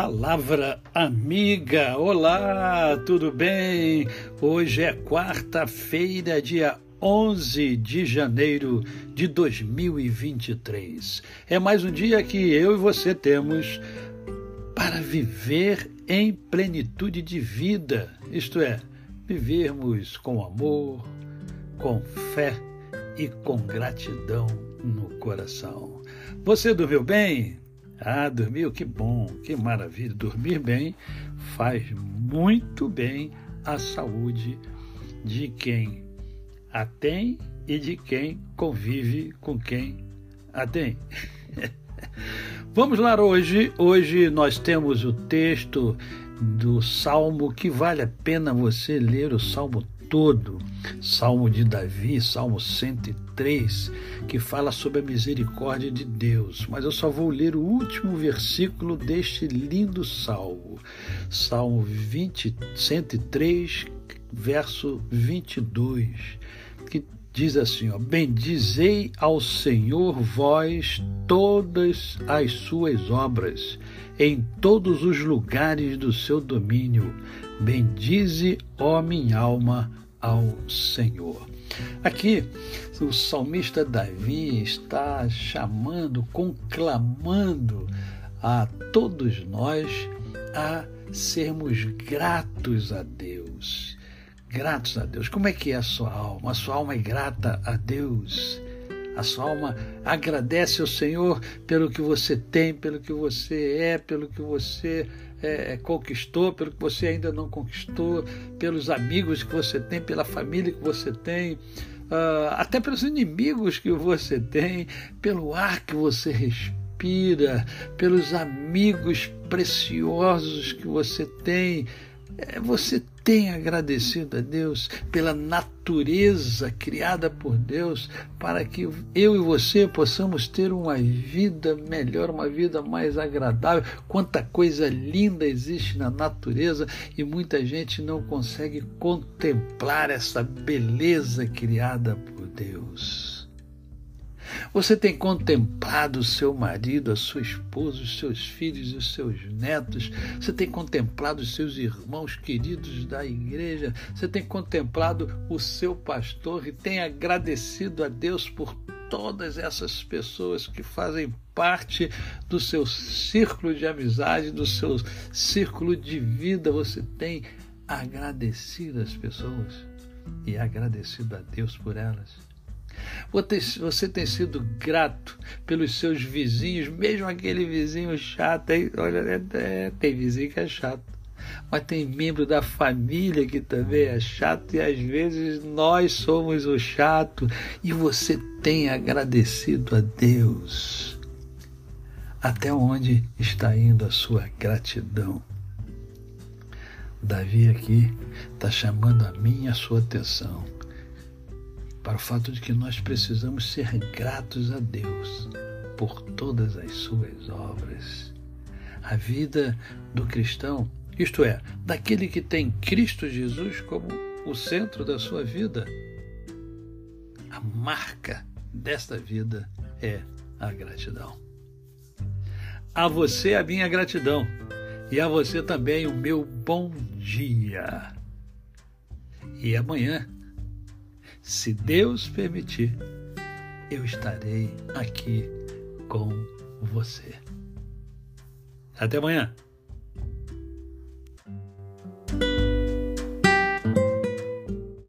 Palavra amiga, olá, tudo bem? Hoje é quarta-feira, dia 11 de janeiro de 2023. É mais um dia que eu e você temos para viver em plenitude de vida, isto é, vivermos com amor, com fé e com gratidão no coração. Você dormiu bem? Ah, dormiu? Que bom, que maravilha. Dormir bem faz muito bem à saúde de quem a tem e de quem convive com quem a tem. Vamos lá hoje. Hoje nós temos o texto do Salmo que vale a pena você ler o Salmo todo, Salmo de Davi, Salmo 103, que fala sobre a misericórdia de Deus. Mas eu só vou ler o último versículo deste lindo salmo, Salmo 20, 103, verso 22, que diz assim: ó, Bendizei ao Senhor vós todas as suas obras, em todos os lugares do seu domínio. Bendize, ó minha alma, ao Senhor. Aqui, o salmista Davi está chamando, conclamando a todos nós a sermos gratos a Deus. Gratos a Deus. Como é que é a sua alma? A sua alma é grata a Deus. A sua alma agradece ao Senhor pelo que você tem, pelo que você é, pelo que você é, conquistou, pelo que você ainda não conquistou, pelos amigos que você tem, pela família que você tem, uh, até pelos inimigos que você tem, pelo ar que você respira, pelos amigos preciosos que você tem. É, você tem agradecido a Deus pela natureza criada por Deus para que eu e você possamos ter uma vida melhor, uma vida mais agradável. Quanta coisa linda existe na natureza e muita gente não consegue contemplar essa beleza criada por Deus. Você tem contemplado o seu marido, a sua esposa, os seus filhos os seus netos. Você tem contemplado os seus irmãos queridos da igreja. Você tem contemplado o seu pastor e tem agradecido a Deus por todas essas pessoas que fazem parte do seu círculo de amizade, do seu círculo de vida. Você tem agradecido as pessoas e agradecido a Deus por elas. Você tem sido grato pelos seus vizinhos, mesmo aquele vizinho chato. Olha, é, é, tem vizinho que é chato. Mas tem membro da família que também é chato e às vezes nós somos o chato e você tem agradecido a Deus. Até onde está indo a sua gratidão? Davi aqui está chamando a minha a sua atenção para o fato de que nós precisamos ser gratos a Deus por todas as suas obras. A vida do cristão, isto é, daquele que tem Cristo Jesus como o centro da sua vida, a marca desta vida é a gratidão. A você a minha gratidão e a você também o meu bom dia. E amanhã se Deus permitir, eu estarei aqui com você. Até amanhã.